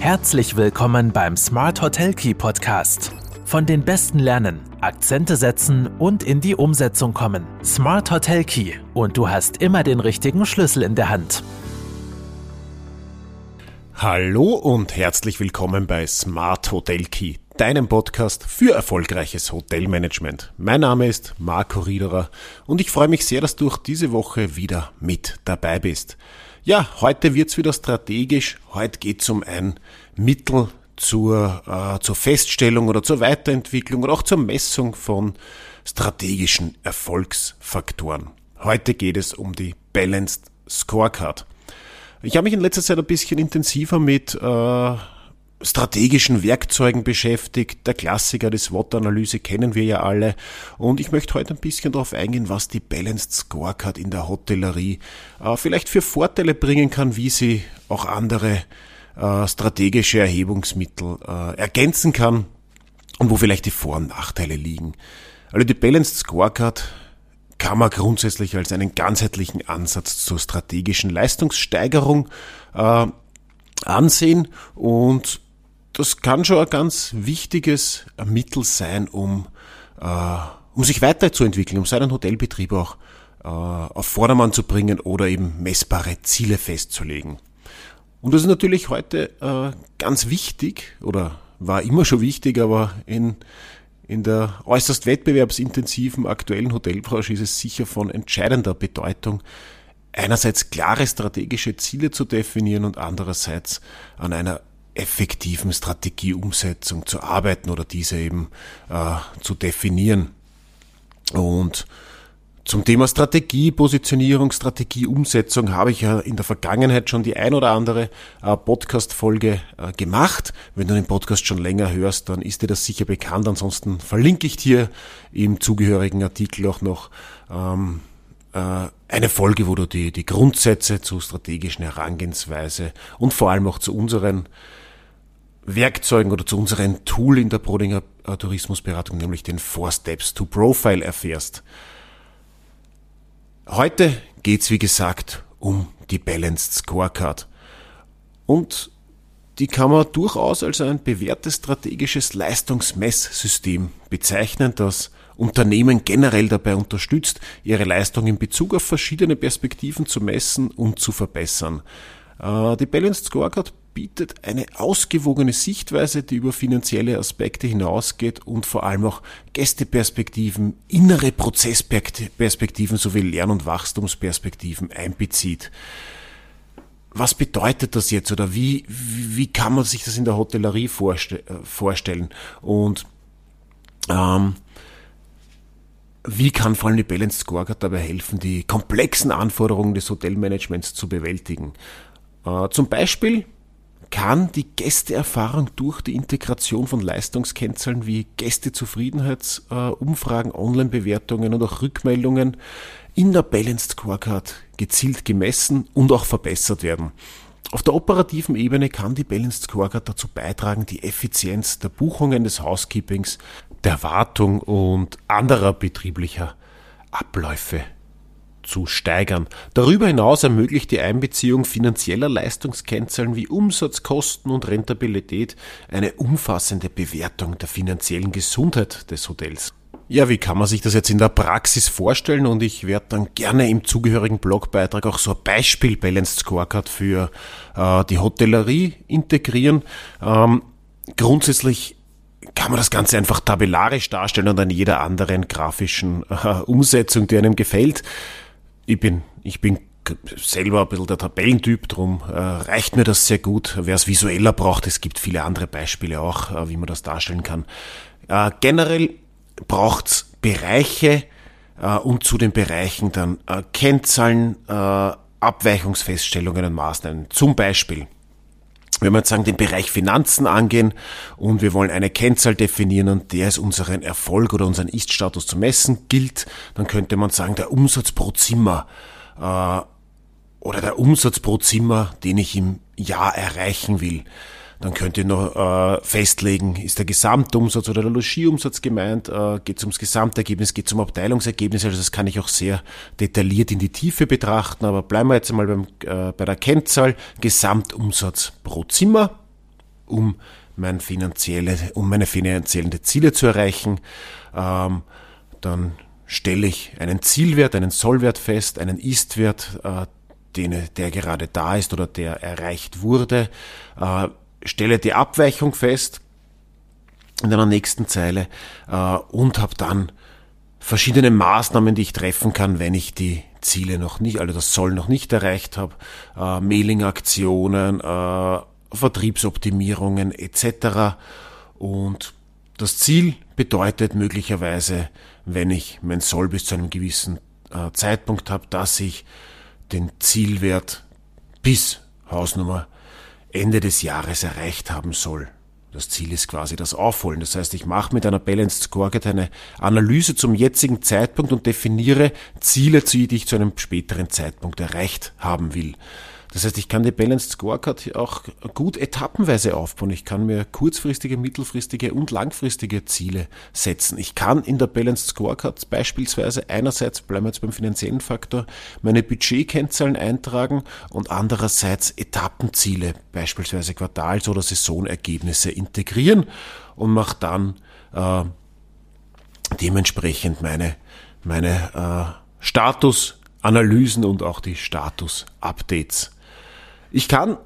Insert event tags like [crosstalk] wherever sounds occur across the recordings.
Herzlich willkommen beim Smart Hotel Key Podcast. Von den Besten lernen, Akzente setzen und in die Umsetzung kommen. Smart Hotel Key und du hast immer den richtigen Schlüssel in der Hand. Hallo und herzlich willkommen bei Smart Hotel Key, deinem Podcast für erfolgreiches Hotelmanagement. Mein Name ist Marco Riederer und ich freue mich sehr, dass du auch diese Woche wieder mit dabei bist. Ja, heute wird's wieder strategisch. Heute geht's um ein Mittel zur, äh, zur Feststellung oder zur Weiterentwicklung oder auch zur Messung von strategischen Erfolgsfaktoren. Heute geht es um die Balanced Scorecard. Ich habe mich in letzter Zeit ein bisschen intensiver mit äh, strategischen Werkzeugen beschäftigt. Der Klassiker, die SWOT-Analyse kennen wir ja alle. Und ich möchte heute ein bisschen darauf eingehen, was die Balanced Scorecard in der Hotellerie äh, vielleicht für Vorteile bringen kann, wie sie auch andere äh, strategische Erhebungsmittel äh, ergänzen kann und wo vielleicht die Vor- und Nachteile liegen. Also die Balanced Scorecard kann man grundsätzlich als einen ganzheitlichen Ansatz zur strategischen Leistungssteigerung äh, ansehen und das kann schon ein ganz wichtiges Mittel sein, um, äh, um sich weiterzuentwickeln, um seinen Hotelbetrieb auch äh, auf Vordermann zu bringen oder eben messbare Ziele festzulegen. Und das ist natürlich heute äh, ganz wichtig oder war immer schon wichtig, aber in, in der äußerst wettbewerbsintensiven aktuellen Hotelbranche ist es sicher von entscheidender Bedeutung, einerseits klare strategische Ziele zu definieren und andererseits an einer effektiven Strategieumsetzung zu arbeiten oder diese eben äh, zu definieren. Und zum Thema Strategie, Positionierung, Strategieumsetzung habe ich ja in der Vergangenheit schon die ein oder andere äh, Podcast-Folge äh, gemacht. Wenn du den Podcast schon länger hörst, dann ist dir das sicher bekannt. Ansonsten verlinke ich dir im zugehörigen Artikel auch noch ähm, äh, eine Folge, wo du die, die Grundsätze zur strategischen Herangehensweise und vor allem auch zu unseren Werkzeugen oder zu unserem Tool in der Brodinger Tourismusberatung, nämlich den Four Steps to Profile erfährst. Heute geht's wie gesagt um die Balanced Scorecard. Und die kann man durchaus als ein bewährtes strategisches Leistungsmesssystem bezeichnen, das Unternehmen generell dabei unterstützt, ihre Leistung in Bezug auf verschiedene Perspektiven zu messen und zu verbessern. Äh, die Balanced Scorecard bietet eine ausgewogene Sichtweise, die über finanzielle Aspekte hinausgeht und vor allem auch Gästeperspektiven, innere Prozessperspektiven sowie Lern- und Wachstumsperspektiven einbezieht. Was bedeutet das jetzt oder wie, wie kann man sich das in der Hotellerie vorste vorstellen? Und ähm, wie kann vor allem die Balanced Scorecard dabei helfen, die komplexen Anforderungen des Hotelmanagements zu bewältigen? Äh, zum Beispiel kann die Gästeerfahrung durch die Integration von Leistungskennzahlen wie Gästezufriedenheitsumfragen, Online-Bewertungen und auch Rückmeldungen in der Balanced Scorecard gezielt gemessen und auch verbessert werden. Auf der operativen Ebene kann die Balanced Scorecard dazu beitragen, die Effizienz der Buchungen des Housekeepings, der Wartung und anderer betrieblicher Abläufe zu steigern. Darüber hinaus ermöglicht die Einbeziehung finanzieller Leistungskennzahlen wie Umsatz, Kosten und Rentabilität eine umfassende Bewertung der finanziellen Gesundheit des Hotels. Ja, wie kann man sich das jetzt in der Praxis vorstellen? Und ich werde dann gerne im zugehörigen Blogbeitrag auch so ein Beispiel Balanced Scorecard für äh, die Hotellerie integrieren. Ähm, grundsätzlich kann man das Ganze einfach tabellarisch darstellen und an jeder anderen grafischen äh, Umsetzung, die einem gefällt ich bin, ich bin selber ein bisschen der Tabellentyp, drum äh, reicht mir das sehr gut. Wer es visueller braucht, es gibt viele andere Beispiele auch, äh, wie man das darstellen kann. Äh, generell braucht's Bereiche äh, und zu den Bereichen dann äh, Kennzahlen, äh, Abweichungsfeststellungen und Maßnahmen. Zum Beispiel wenn wir jetzt sagen, den Bereich Finanzen angehen und wir wollen eine Kennzahl definieren und der ist unseren Erfolg oder unseren Ist-Status zu messen gilt, dann könnte man sagen, der Umsatz pro Zimmer äh, oder der Umsatz pro Zimmer, den ich im Jahr erreichen will. Dann könnt ihr noch äh, festlegen, ist der Gesamtumsatz oder der Logierumsatz gemeint, äh, geht es ums Gesamtergebnis, geht es um Abteilungsergebnis, also das kann ich auch sehr detailliert in die Tiefe betrachten, aber bleiben wir jetzt einmal beim, äh, bei der Kennzahl Gesamtumsatz pro Zimmer. um, mein finanzielle, um meine finanziellen Ziele zu erreichen. Ähm, dann stelle ich einen Zielwert, einen Sollwert fest, einen Ist-Wert, äh, den, der gerade da ist oder der erreicht wurde, äh, stelle die Abweichung fest in einer nächsten Zeile äh, und habe dann verschiedene Maßnahmen, die ich treffen kann, wenn ich die Ziele noch nicht, also das Soll noch nicht erreicht habe, äh, Mailing-Aktionen, äh, Vertriebsoptimierungen etc. Und das Ziel bedeutet möglicherweise, wenn ich mein Soll bis zu einem gewissen äh, Zeitpunkt habe, dass ich den Zielwert bis Hausnummer Ende des Jahres erreicht haben soll. Das Ziel ist quasi das Aufholen. Das heißt, ich mache mit einer Balanced Scorecard eine Analyse zum jetzigen Zeitpunkt und definiere Ziele, die ich zu einem späteren Zeitpunkt erreicht haben will. Das heißt, ich kann die Balanced Scorecard auch gut etappenweise aufbauen. Ich kann mir kurzfristige, mittelfristige und langfristige Ziele setzen. Ich kann in der Balanced Scorecard beispielsweise einerseits, bleiben wir jetzt beim finanziellen Faktor, meine Budgetkennzahlen eintragen und andererseits Etappenziele, beispielsweise Quartals- oder Saisonergebnisse integrieren und mache dann äh, dementsprechend meine, meine äh, Statusanalysen und auch die Status-Updates. Ich kann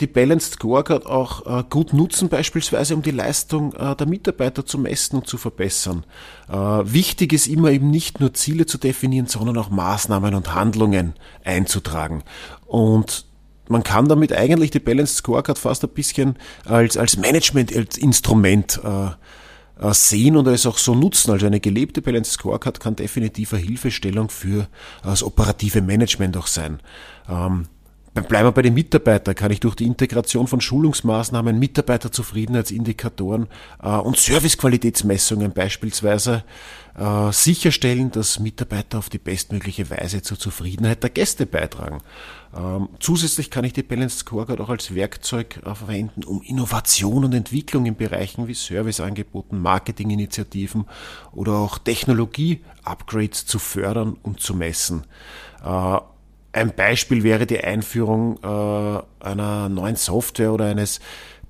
die Balanced Scorecard auch äh, gut nutzen, beispielsweise um die Leistung äh, der Mitarbeiter zu messen und zu verbessern. Äh, wichtig ist immer eben nicht nur Ziele zu definieren, sondern auch Maßnahmen und Handlungen einzutragen. Und man kann damit eigentlich die Balanced Scorecard fast ein bisschen als, als Management-Instrument äh, äh, sehen und es auch so nutzen. Also eine gelebte Balanced Scorecard kann definitiv eine Hilfestellung für das operative Management auch sein. Ähm, Bleiben wir bei den Mitarbeitern, kann ich durch die Integration von Schulungsmaßnahmen, Mitarbeiterzufriedenheitsindikatoren äh, und Servicequalitätsmessungen beispielsweise äh, sicherstellen, dass Mitarbeiter auf die bestmögliche Weise zur Zufriedenheit der Gäste beitragen. Ähm, zusätzlich kann ich die Balanced Scorecard auch als Werkzeug äh, verwenden, um Innovation und Entwicklung in Bereichen wie Serviceangeboten, Marketinginitiativen oder auch Technologie-Upgrades zu fördern und zu messen. Äh, ein Beispiel wäre die Einführung äh, einer neuen Software oder eines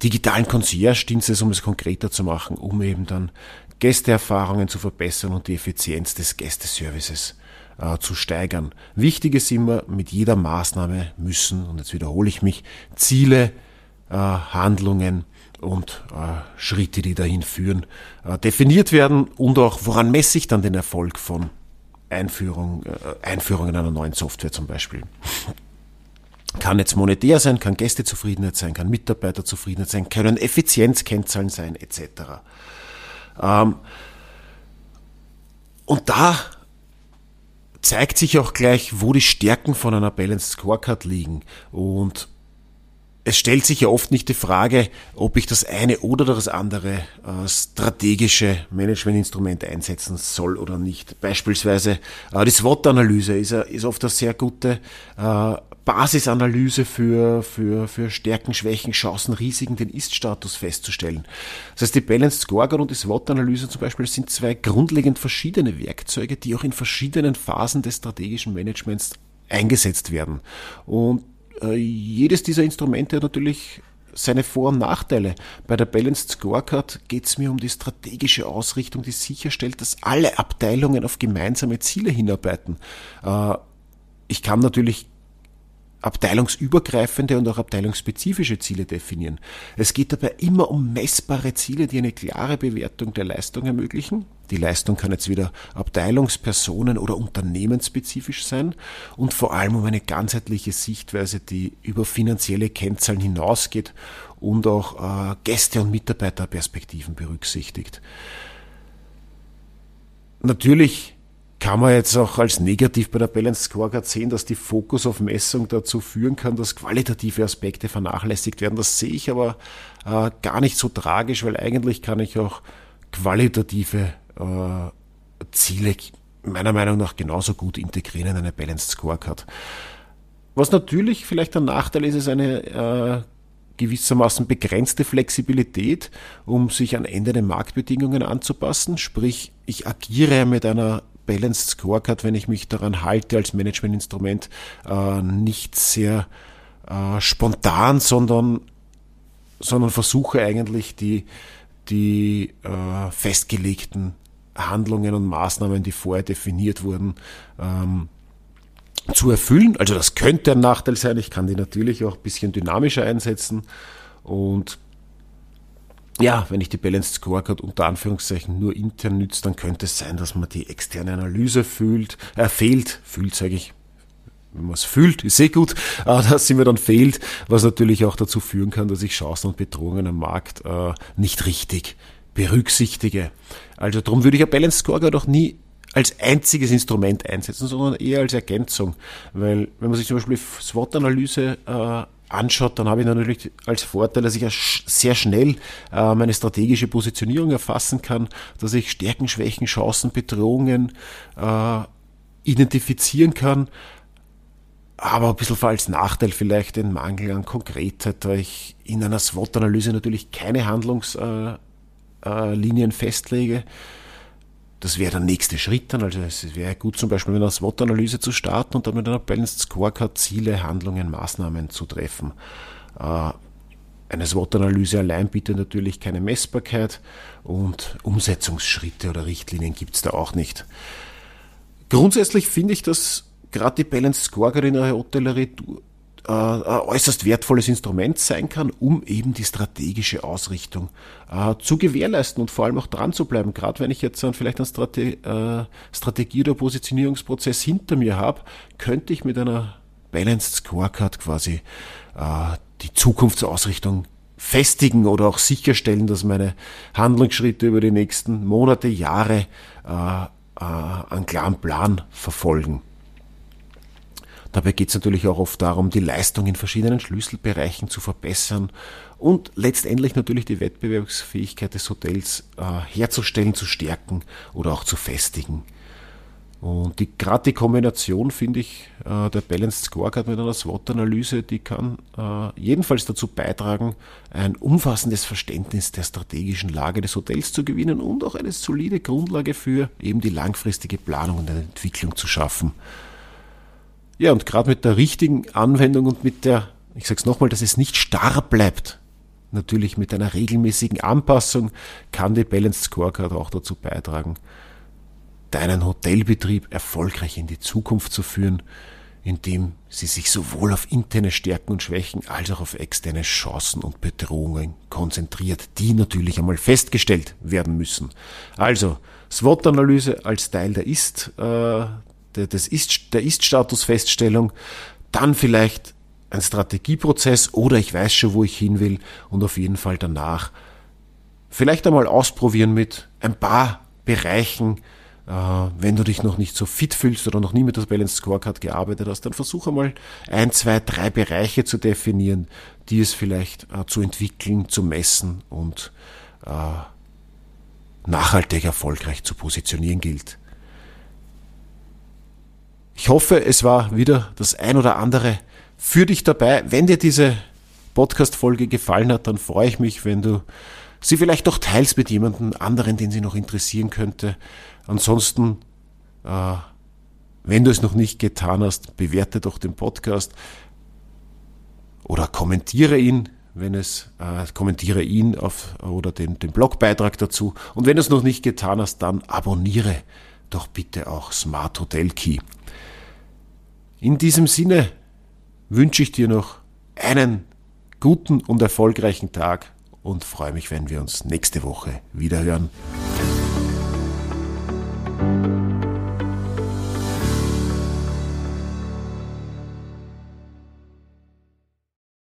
digitalen Concierge-Dienstes, um es konkreter zu machen, um eben dann Gästeerfahrungen zu verbessern und die Effizienz des Gästeservices äh, zu steigern. Wichtig ist immer, mit jeder Maßnahme müssen, und jetzt wiederhole ich mich, Ziele, äh, Handlungen und äh, Schritte, die dahin führen, äh, definiert werden und auch, woran messe ich dann den Erfolg von Einführung, äh, Einführung in einer neuen Software zum Beispiel. Kann jetzt monetär sein, kann Gästezufriedenheit sein, kann Mitarbeiterzufriedenheit sein, können Effizienzkennzahlen sein, etc. Ähm, und da zeigt sich auch gleich, wo die Stärken von einer Balanced Scorecard liegen. Und es stellt sich ja oft nicht die Frage, ob ich das eine oder das andere äh, strategische Managementinstrument einsetzen soll oder nicht. Beispielsweise äh, die SWOT-Analyse ist, ist oft eine sehr gute äh, Basisanalyse für, für, für Stärken, Schwächen, Chancen, Risiken, den Ist-Status festzustellen. Das heißt, die Balanced Scorecard und die SWOT-Analyse zum Beispiel sind zwei grundlegend verschiedene Werkzeuge, die auch in verschiedenen Phasen des strategischen Managements eingesetzt werden. Und äh, jedes dieser Instrumente hat natürlich seine Vor- und Nachteile. Bei der Balanced Scorecard geht es mir um die strategische Ausrichtung, die sicherstellt, dass alle Abteilungen auf gemeinsame Ziele hinarbeiten. Äh, ich kann natürlich abteilungsübergreifende und auch abteilungsspezifische Ziele definieren. Es geht dabei immer um messbare Ziele, die eine klare Bewertung der Leistung ermöglichen. Die Leistung kann jetzt wieder abteilungspersonen- oder unternehmensspezifisch sein und vor allem um eine ganzheitliche Sichtweise, die über finanzielle Kennzahlen hinausgeht und auch äh, Gäste- und Mitarbeiterperspektiven berücksichtigt. Natürlich kann man jetzt auch als negativ bei der Balance Scorecard sehen, dass die Fokus auf Messung dazu führen kann, dass qualitative Aspekte vernachlässigt werden. Das sehe ich aber äh, gar nicht so tragisch, weil eigentlich kann ich auch qualitative Ziele meiner Meinung nach genauso gut integrieren in eine Balanced Scorecard. Was natürlich vielleicht ein Nachteil ist, ist eine äh, gewissermaßen begrenzte Flexibilität, um sich an ändernde Marktbedingungen anzupassen. Sprich, ich agiere mit einer Balanced Scorecard, wenn ich mich daran halte als Managementinstrument, äh, nicht sehr äh, spontan, sondern sondern versuche eigentlich die, die äh, festgelegten Handlungen und Maßnahmen, die vorher definiert wurden, ähm, zu erfüllen. Also das könnte ein Nachteil sein. Ich kann die natürlich auch ein bisschen dynamischer einsetzen. Und ja, wenn ich die Balanced Scorecard unter Anführungszeichen nur intern nütze, dann könnte es sein, dass man die externe Analyse fühlt, äh, fehlt, fühlt, sage ich, wenn man es fühlt, ist eh gut, [laughs] dass sie mir dann fehlt, was natürlich auch dazu führen kann, dass ich Chancen und Bedrohungen am Markt äh, nicht richtig berücksichtige. Also darum würde ich ein Balance Scorecard auch nie als einziges Instrument einsetzen, sondern eher als Ergänzung. Weil wenn man sich zum Beispiel SWOT-Analyse äh, anschaut, dann habe ich natürlich als Vorteil, dass ich sehr schnell äh, meine strategische Positionierung erfassen kann, dass ich Stärken, Schwächen, Chancen, Bedrohungen äh, identifizieren kann, aber ein bisschen als Nachteil vielleicht den Mangel an Konkretheit, da ich in einer SWOT-Analyse natürlich keine Handlungslinien äh, festlege. Das wäre der nächste Schritt dann. Also es wäre gut zum Beispiel mit einer SWOT-Analyse zu starten und dann mit einer Balanced Scorecard Ziele, Handlungen, Maßnahmen zu treffen. Äh, eine SWOT-Analyse allein bietet natürlich keine Messbarkeit und Umsetzungsschritte oder Richtlinien gibt es da auch nicht. Grundsätzlich finde ich, dass gerade die Balanced Scorecard in der Hotellerie äh, ein äußerst wertvolles Instrument sein kann, um eben die strategische Ausrichtung äh, zu gewährleisten und vor allem auch dran zu bleiben. Gerade wenn ich jetzt vielleicht einen Strate äh, Strategie- oder Positionierungsprozess hinter mir habe, könnte ich mit einer Balanced Scorecard quasi die Zukunftsausrichtung festigen oder auch sicherstellen, dass meine Handlungsschritte über die nächsten Monate, Jahre einen klaren Plan verfolgen. Dabei geht es natürlich auch oft darum, die Leistung in verschiedenen Schlüsselbereichen zu verbessern und letztendlich natürlich die Wettbewerbsfähigkeit des Hotels äh, herzustellen, zu stärken oder auch zu festigen. Und die, gerade die Kombination, finde ich, äh, der Balanced Scorecard mit einer SWOT-Analyse, die kann äh, jedenfalls dazu beitragen, ein umfassendes Verständnis der strategischen Lage des Hotels zu gewinnen und auch eine solide Grundlage für eben die langfristige Planung und Entwicklung zu schaffen. Ja, und gerade mit der richtigen Anwendung und mit der, ich sage es nochmal, dass es nicht starr bleibt, natürlich mit einer regelmäßigen Anpassung, kann die Balanced Scorecard auch dazu beitragen, deinen Hotelbetrieb erfolgreich in die Zukunft zu führen, indem sie sich sowohl auf interne Stärken und Schwächen als auch auf externe Chancen und Bedrohungen konzentriert, die natürlich einmal festgestellt werden müssen. Also SWOT-Analyse als Teil der Ist, des Ist, der Ist-Status-Feststellung, dann vielleicht ein Strategieprozess oder ich weiß schon, wo ich hin will und auf jeden Fall danach vielleicht einmal ausprobieren mit ein paar Bereichen, äh, wenn du dich noch nicht so fit fühlst oder noch nie mit der Balance Scorecard gearbeitet hast, dann versuch einmal ein, zwei, drei Bereiche zu definieren, die es vielleicht äh, zu entwickeln, zu messen und äh, nachhaltig erfolgreich zu positionieren gilt. Ich hoffe, es war wieder das ein oder andere für dich dabei. Wenn dir diese Podcast-Folge gefallen hat, dann freue ich mich, wenn du sie vielleicht auch teilst mit jemandem anderen, den sie noch interessieren könnte. Ansonsten, äh, wenn du es noch nicht getan hast, bewerte doch den Podcast oder kommentiere ihn, wenn es äh, kommentiere ihn auf oder den, den Blogbeitrag dazu. Und wenn du es noch nicht getan hast, dann abonniere doch bitte auch Smart Hotel Key. In diesem Sinne wünsche ich dir noch einen guten und erfolgreichen Tag und freue mich, wenn wir uns nächste Woche wieder hören.